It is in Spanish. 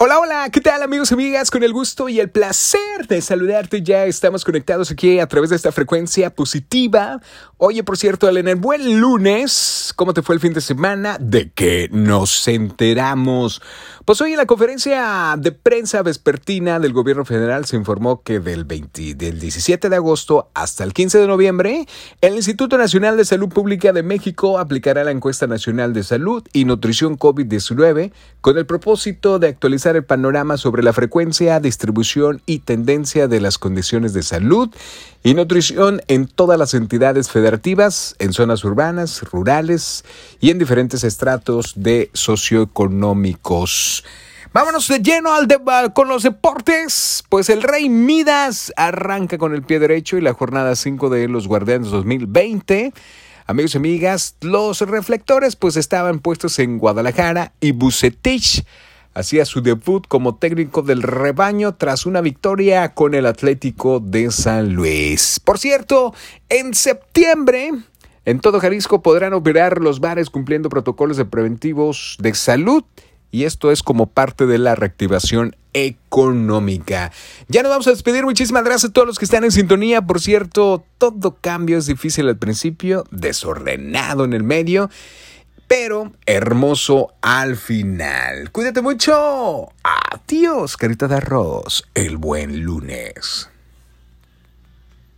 Hola, hola, ¿qué tal amigos y amigas? Con el gusto y el placer de saludarte. Ya estamos conectados aquí a través de esta frecuencia positiva. Oye, por cierto, Elena, buen lunes. ¿Cómo te fue el fin de semana? ¿De qué nos enteramos? Pues hoy en la conferencia de prensa vespertina del gobierno federal se informó que del, 20, del 17 de agosto hasta el 15 de noviembre, el Instituto Nacional de Salud Pública de México aplicará la encuesta nacional de salud y nutrición COVID-19 con el propósito de actualizar el panorama sobre la frecuencia, distribución y tendencia de las condiciones de salud y nutrición en todas las entidades federativas, en zonas urbanas, rurales y en diferentes estratos de socioeconómicos. Vámonos de lleno al con los deportes. Pues el Rey Midas arranca con el pie derecho y la jornada 5 de los Guardianes 2020. Amigos y amigas, los reflectores pues estaban puestos en Guadalajara y Bucetich hacía su debut como técnico del rebaño tras una victoria con el Atlético de San Luis. Por cierto, en septiembre en todo Jalisco podrán operar los bares cumpliendo protocolos de preventivos de salud y esto es como parte de la reactivación económica. Ya nos vamos a despedir. Muchísimas gracias a todos los que están en sintonía. Por cierto, todo cambio es difícil al principio, desordenado en el medio pero hermoso al final. Cuídate mucho. Adiós, carita de arroz. El buen lunes.